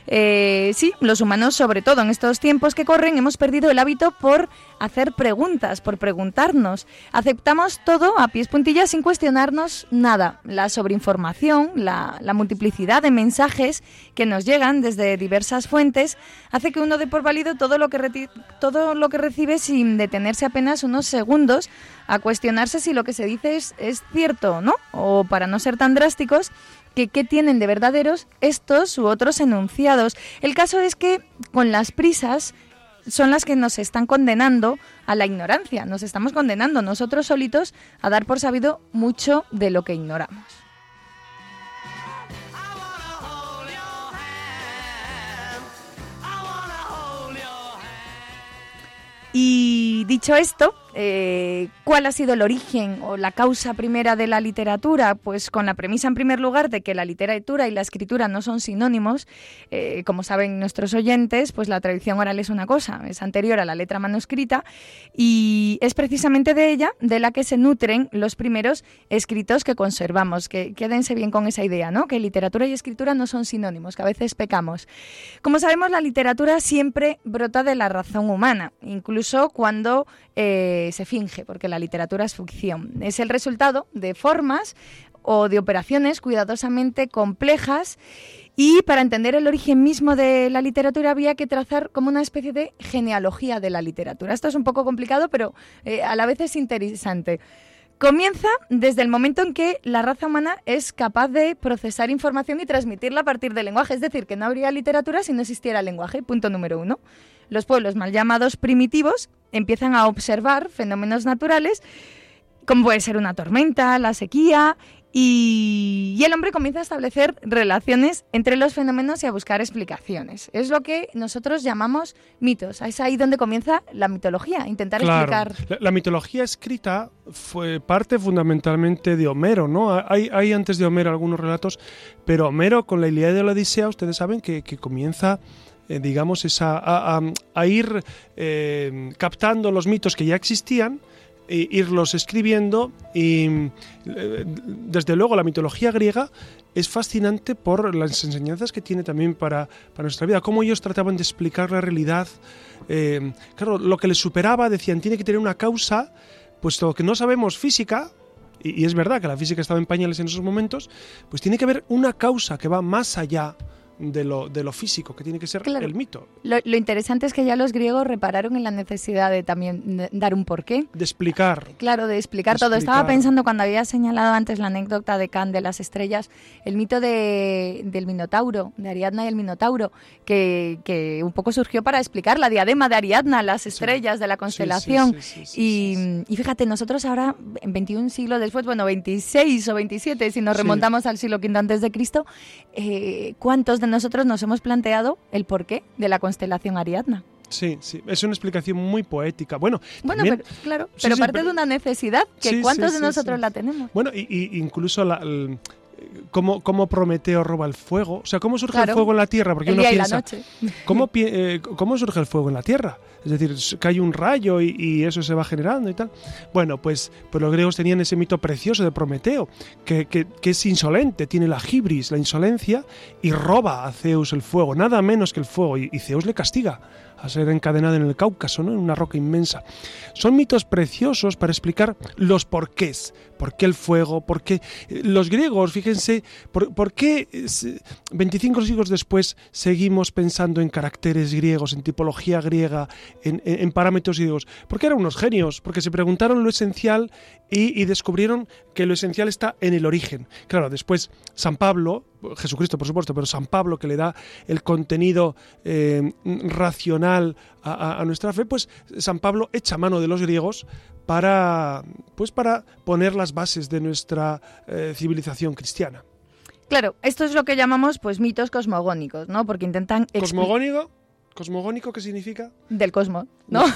Eh, sí, los humanos, sobre todo en estos tiempos que corren, hemos perdido el hábito por hacer preguntas, por preguntarnos. Aceptamos todo a pies puntillas sin cuestionarnos nada. La sobreinformación, la, multiplicidad de mensajes que nos llegan desde diversas fuentes hace que uno dé por válido todo lo que, todo lo que recibe sin detenerse apenas unos segundos a cuestionarse si lo que se dice es, es cierto o no, o para no ser tan drásticos, que qué tienen de verdaderos estos u otros enunciados. El caso es que con las prisas son las que nos están condenando a la ignorancia, nos estamos condenando nosotros solitos a dar por sabido mucho de lo que ignoramos. Y dicho esto, eh, ¿cuál ha sido el origen o la causa primera de la literatura? Pues con la premisa, en primer lugar, de que la literatura y la escritura no son sinónimos. Eh, como saben nuestros oyentes, pues la tradición oral es una cosa, es anterior a la letra manuscrita y es precisamente de ella de la que se nutren los primeros escritos que conservamos. Que quédense bien con esa idea, ¿no? Que literatura y escritura no son sinónimos, que a veces pecamos. Como sabemos, la literatura siempre brota de la razón humana, incluso cuando eh, se finge, porque la literatura es ficción. Es el resultado de formas o de operaciones cuidadosamente complejas y para entender el origen mismo de la literatura había que trazar como una especie de genealogía de la literatura. Esto es un poco complicado, pero eh, a la vez es interesante. Comienza desde el momento en que la raza humana es capaz de procesar información y transmitirla a partir del lenguaje. Es decir, que no habría literatura si no existiera el lenguaje. Punto número uno. Los pueblos mal llamados primitivos empiezan a observar fenómenos naturales, como puede ser una tormenta, la sequía, y, el hombre comienza a establecer relaciones entre los fenómenos y a buscar explicaciones. Es lo que nosotros llamamos mitos. Es ahí donde comienza la mitología, intentar explicar. La, mitología escrita fue parte fundamentalmente de Homero, ¿no? Hay, hay, antes de Homero algunos relatos, pero Homero con la Ilíada de la Odisea, ustedes saben que, comienza eh, digamos, esa, a, ir eh, captando los mitos que ya existían irlos escribiendo y eh, desde luego la mitología griega es fascinante por las enseñanzas que tiene también para, para nuestra vida, cómo ellos trataban de explicar la realidad. Eh, claro, lo que les superaba, decían, tiene que tener una causa, puesto que no sabemos física, y, y es verdad que la física estaba en pañales en esos momentos, pues tiene que haber una causa que va más allá de lo, de lo físico, que tiene que ser el mito. Lo, interesante es que ya los griegos repararon en la necesidad de también dar un porqué. De explicar. Claro, de explicar todo. Estaba pensando cuando había señalado antes la anécdota de Can de las estrellas, el mito de, del Minotauro, de Ariadna y el Minotauro, que, que, un poco surgió para explicar la diadema de Ariadna, las estrellas de la constelación. y, y, fíjate, nosotros ahora, en 21 siglos después, bueno, 26 o 27, si nos remontamos al siglo V antes de Cristo, eh, ¿cuántos de nosotros nos hemos planteado el porqué de la constelación Ariadna. Sí, sí, es una explicación muy poética. Bueno, bueno claro, pero parte de una necesidad que cuántos de nosotros la tenemos. Bueno, y, incluso la, cómo, cómo, Prometeo roba el fuego. O sea, ¿cómo surge el fuego en la Tierra? Porque uno piensa, ¿cómo, eh, ¿cómo surge el fuego en la Tierra? Es decir, cae un rayo y, eso se va generando y tal. Bueno, pues, pues los griegos tenían ese mito precioso de Prometeo, que, que, es insolente, tiene la gibris, la insolencia, y roba a Zeus el fuego, nada menos que el fuego, y, y Zeus le castiga a ser encadenado en el Cáucaso, ¿no? en una roca inmensa. Son mitos preciosos para explicar los porqués. ¿Por qué el fuego? ¿Por qué los griegos? Fíjense, ¿por, qué 25 siglos después seguimos pensando en caracteres griegos, en tipología griega, en, parámetros griegos? Porque eran unos genios, porque se preguntaron lo esencial y, descubrieron que lo esencial está en el origen. Claro, después San Pablo, Jesucristo por supuesto, pero San Pablo que le da el contenido eh, racional a, nuestra fe, pues San Pablo echa mano de los griegos para, pues para poner las bases de nuestra eh, civilización cristiana. Claro, esto es lo que llamamos pues mitos cosmogónicos, ¿no? Porque intentan cosmogónico, cosmogónico qué significa? Del cosmos, ¿no?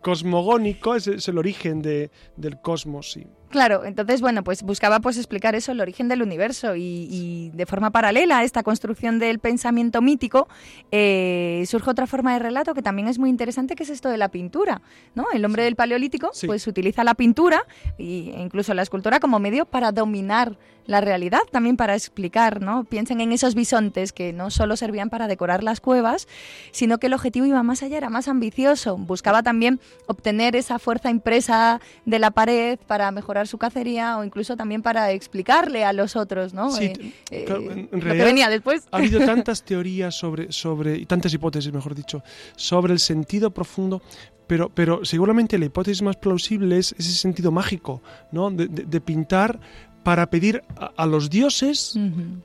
cosmogónico es, es el origen de, del cosmos, sí. Claro, entonces, bueno, pues buscaba pues explicar eso, el origen del universo y, de forma paralela a esta construcción del pensamiento mítico eh, surge otra forma de relato que también es muy interesante, que es esto de la pintura, ¿no? El hombre del paleolítico pues utiliza la pintura e incluso la escultura como medio para dominar la realidad, también para explicar, ¿no? Piensen en esos bisontes que no solo servían para decorar las cuevas, sino que el objetivo iba más allá, era más ambicioso, buscaba también obtener esa fuerza impresa de la pared para mejorar su cacería o incluso también para explicarle a los otros, ¿no? Sí, Eh, eh, en realidad venía después. Ha habido tantas teorías sobre, sobre, y tantas hipótesis, mejor dicho, sobre el sentido profundo, pero, pero seguramente la hipótesis más plausible es ese sentido mágico, ¿no? De, de- de pintar para pedir a, a los dioses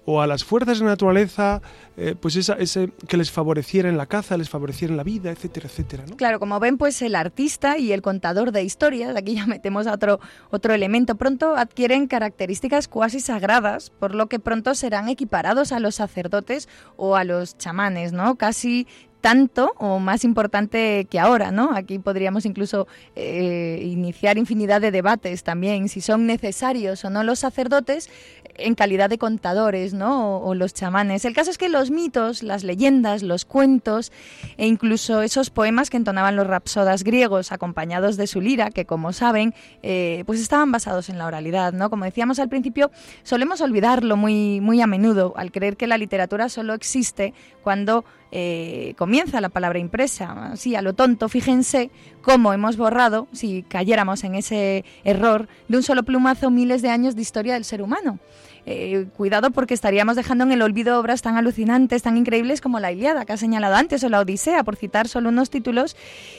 o a las fuerzas de la naturaleza, eh, pues esa, ese que les favoreciera en la caza, les favoreciera en la vida, etcétera, etcétera, ¿no? Claro, como ven, pues el artista y el contador de historias, aquí ya metemos a otro, otro elemento, pronto adquieren características cuasi sagradas, por lo que pronto serán equiparados a los sacerdotes o a los chamanes, ¿no? Casi tanto o más importante que ahora, ¿no? Aquí podríamos incluso eh, iniciar infinidad de debates también, si son necesarios o no los sacerdotes en calidad de contadores, ¿no? O, los chamanes. El caso es que los mitos, las leyendas, los cuentos e incluso esos poemas que entonaban los rapsodas griegos acompañados de su lira, que como saben, eh, pues estaban basados en la oralidad, ¿no? Como decíamos al principio, solemos olvidarlo muy, muy a menudo al creer que la literatura solo existe cuando eh, comienza la palabra impresa. Sí, a lo tonto, fíjense cómo hemos borrado, si cayéramos en ese error, de un solo plumazo miles de años de historia del ser humano. Eh, cuidado porque estaríamos dejando en el olvido obras tan alucinantes, tan increíbles como la Iliada, que ha señalado antes, o la Odisea, por citar solo unos títulos,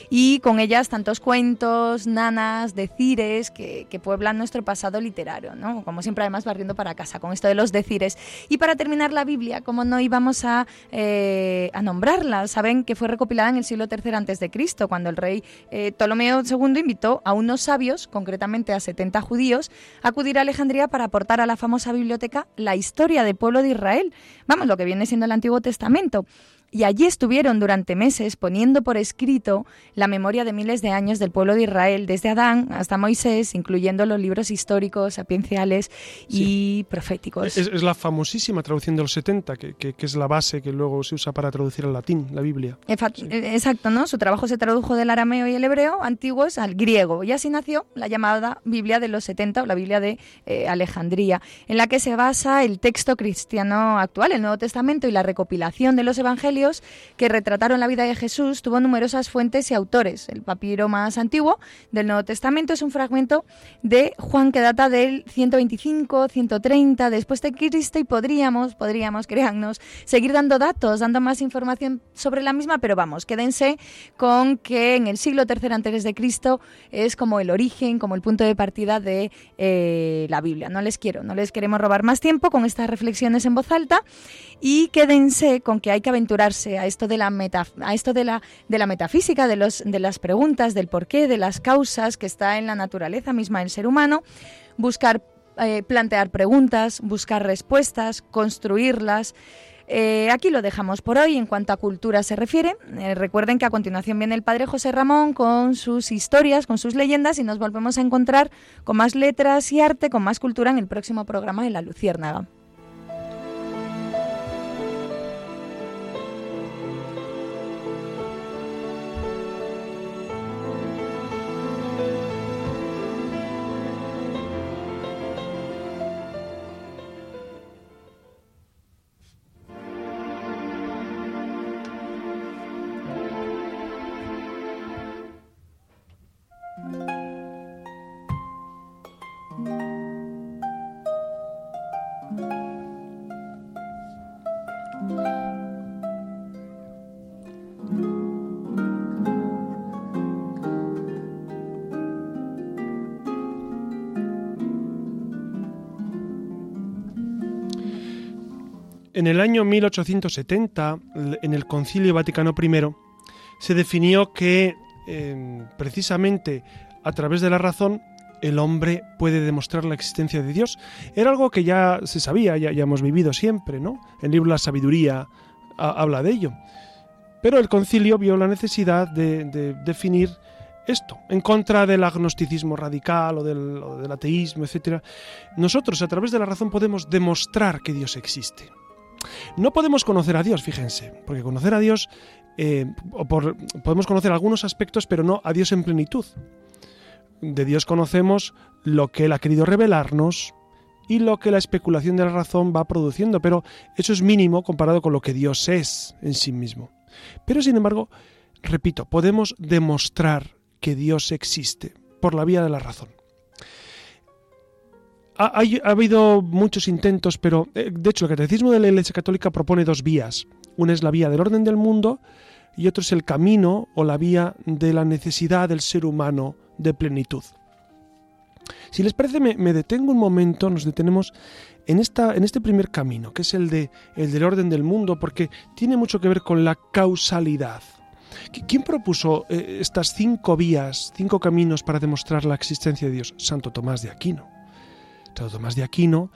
y con ellas tantos cuentos, nanas, decires que, que pueblan nuestro pasado literario, ¿no? Como siempre, además, barriendo para casa con esto de los decires. Y para terminar la Biblia, como no íbamos a, eh, a nombrarla, saben que fue recopilada en el siglo III Cristo, cuando el rey eh, Ptolomeo II invitó a unos sabios, concretamente a 70 judíos, a acudir a Alejandría para aportar a la famosa biblioteca la historia del pueblo de Israel, vamos, lo que viene siendo el Antiguo Testamento. Y allí estuvieron durante meses poniendo por escrito la memoria de miles de años del pueblo de Israel, desde Adán hasta Moisés, incluyendo los libros históricos, sapienciales y proféticos. Es, es la famosísima traducción de los 70, que, que- que es la base que luego se usa para traducir al latín, la Biblia. Efa- eh, Exacto, ¿no? Su trabajo se tradujo del arameo y el hebreo antiguos al griego y así nació la llamada Biblia de los 70 o la Biblia de eh, Alejandría, en la que se basa el texto cristiano actual, el Nuevo Testamento y la recopilación de los evangelios que retrataron la vida de Jesús tuvo numerosas fuentes y autores. El papiro más antiguo del Nuevo Testamento es un fragmento de Juan que data del 125, 130 después de Cristo y podríamos, podríamos, créannos, seguir dando datos, dando más información sobre la misma, pero vamos, quédense con que en el siglo III antes de Cristo es como el origen, como el punto de partida de eh, la Biblia. No les quiero, no les queremos robar más tiempo con estas reflexiones en voz alta y quédense con que hay que aventurarse a esto de la meta, a esto de la de la metafísica, de los de las preguntas, del porqué, de las causas que está en la naturaleza misma del ser humano, buscar eh, plantear preguntas, buscar respuestas, construirlas. Eh, aquí lo dejamos por hoy en cuanto a cultura se refiere. Eh, recuerden que a continuación viene el padre José Ramón con sus historias, con sus leyendas y nos volvemos a encontrar con más letras y arte, con más cultura en el próximo programa de La Luciérnaga. En el año 1870, l- en el Concilio Vaticano I, se definió que eh, precisamente a través de la razón el hombre puede demostrar la existencia de Dios. Era algo que ya se sabía, ya, hemos vivido siempre, ¿no? El libro La Sabiduría ha- habla de ello. Pero el concilio vio la necesidad de, de definir esto, en contra del agnosticismo radical o del, o del ateísmo, etc. Nosotros a través de la razón podemos demostrar que Dios existe. No podemos conocer a Dios, fíjense, porque conocer a Dios, eh, o por- podemos conocer algunos aspectos, pero no a Dios en plenitud. De Dios conocemos lo que Él ha querido revelarnos y lo que la especulación de la razón va produciendo, pero eso es mínimo comparado con lo que Dios es en sí mismo. Pero sin embargo, repito, podemos demostrar que Dios existe por la vía de la razón. Ha, habido muchos intentos, pero eh, de hecho el Catecismo de la Iglesia Católica propone dos vías. Una es la vía del orden del mundo y otro es el camino o la vía de la necesidad del ser humano de plenitud. Si les parece, me, detengo un momento, nos detenemos en, esta, en este primer camino, que es el, de, el del orden del mundo, porque tiene mucho que ver con la causalidad. ¿Qui- ¿Quién propuso eh, estas cinco vías, cinco caminos para demostrar la existencia de Dios? Santo Tomás de Aquino. Santo Tomás de Aquino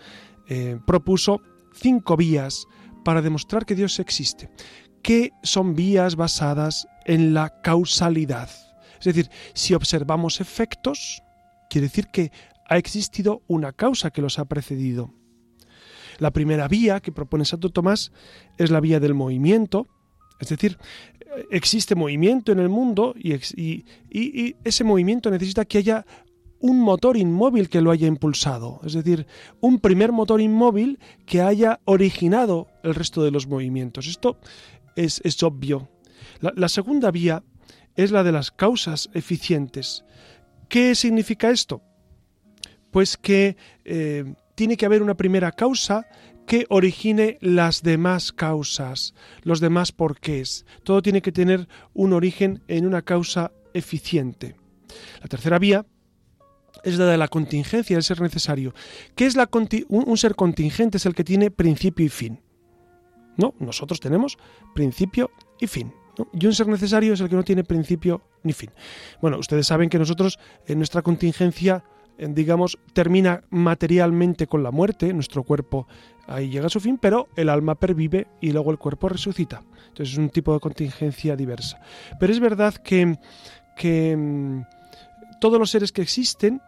eh, propuso cinco vías para demostrar que Dios existe, que son vías basadas en la causalidad. Es decir, si observamos efectos, quiere decir que ha existido una causa que los ha precedido. La primera vía que propone Santo Tomás es la vía del movimiento, es decir, existe movimiento en el mundo y, ese movimiento necesita que haya un motor inmóvil que lo haya impulsado, es decir, un primer motor inmóvil que haya originado el resto de los movimientos. Esto es, obvio. La, la segunda vía es la de las causas eficientes. ¿Qué significa esto? Pues que eh, tiene que haber una primera causa que origine las demás causas, los demás porqués. Todo tiene que tener un origen en una causa eficiente. La tercera vía es la de la contingencia, el ser necesario. ¿Qué es la un, un ser contingente? Es el que tiene principio y fin. No, nosotros tenemos principio y fin. Y un ser necesario es el que no tiene principio ni fin. Bueno, ustedes saben que nosotros en nuestra contingencia, eh, digamos, termina materialmente con la muerte, nuestro cuerpo ahí llega a su fin, pero el alma pervive y luego el cuerpo resucita. Entonces es un tipo de contingencia diversa. Pero es verdad que, que mm, todos los seres que existen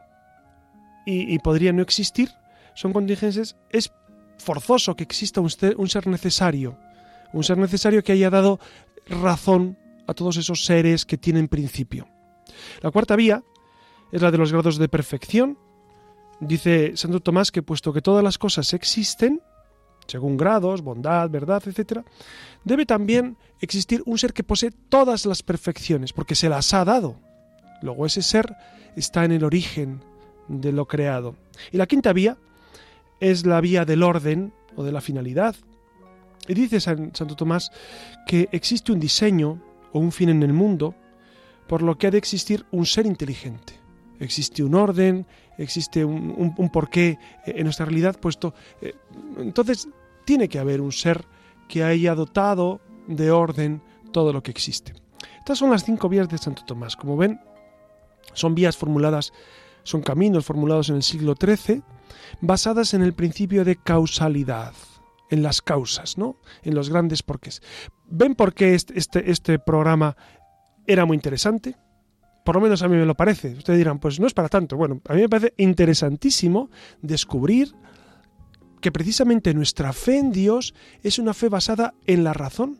y, y podrían no existir son contingencias, es forzoso que exista un un ser necesario, un ser necesario que haya dado razón a todos esos seres que tienen principio. La cuarta vía es la de los grados de perfección. Dice Santo Tomás que puesto que todas las cosas existen, según grados, bondad, verdad, etc., debe también existir un ser que posee todas las perfecciones, porque se las ha dado. Luego ese ser está en el origen de lo creado. Y la quinta vía es la vía del orden o de la finalidad. Y dice San- Santo Tomás que existe un diseño o un fin en el mundo, por lo que ha de existir un ser inteligente. Existe un orden, existe un, un- un porqué en nuestra realidad puesto. eh, entonces, tiene que haber un ser que haya dotado de orden todo lo que existe. Estas son las cinco vías de Santo Tomás. Como ven, son vías formuladas, son caminos formulados en el siglo XIII, basadas en el principio de causalidad, en las causas, ¿no? En los grandes porqués. ¿Ven por qué este, este, este programa era muy interesante? Por lo menos a mí me lo parece. Ustedes dirán, pues no es para tanto. Bueno, a mí me parece interesantísimo descubrir que precisamente nuestra fe en Dios es una fe basada en la razón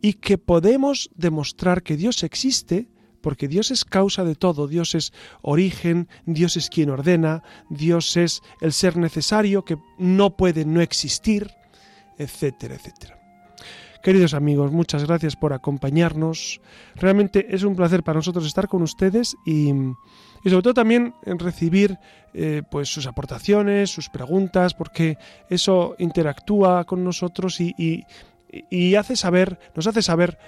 y que podemos demostrar que Dios existe porque Dios es causa de todo, Dios es origen, Dios es quien ordena, Dios es el ser necesario que no puede no existir, etcétera, etcétera. Queridos amigos, muchas gracias por acompañarnos. Realmente es un placer para nosotros estar con ustedes y, y sobre todo también recibir eh, pues sus aportaciones, sus preguntas, porque eso interactúa con nosotros y, y- y hace saber, nos hace saber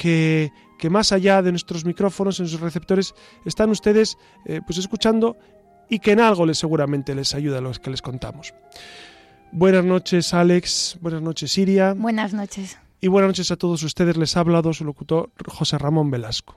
que, que más allá de nuestros micrófonos, en sus receptores, están ustedes eh, pues escuchando y que en algo les seguramente les ayuda a los que les contamos. Buenas noches, Alex. Buenas noches, Siria. Buenas noches. Y buenas noches a todos ustedes. Les ha hablado su locutor José Ramón Velasco.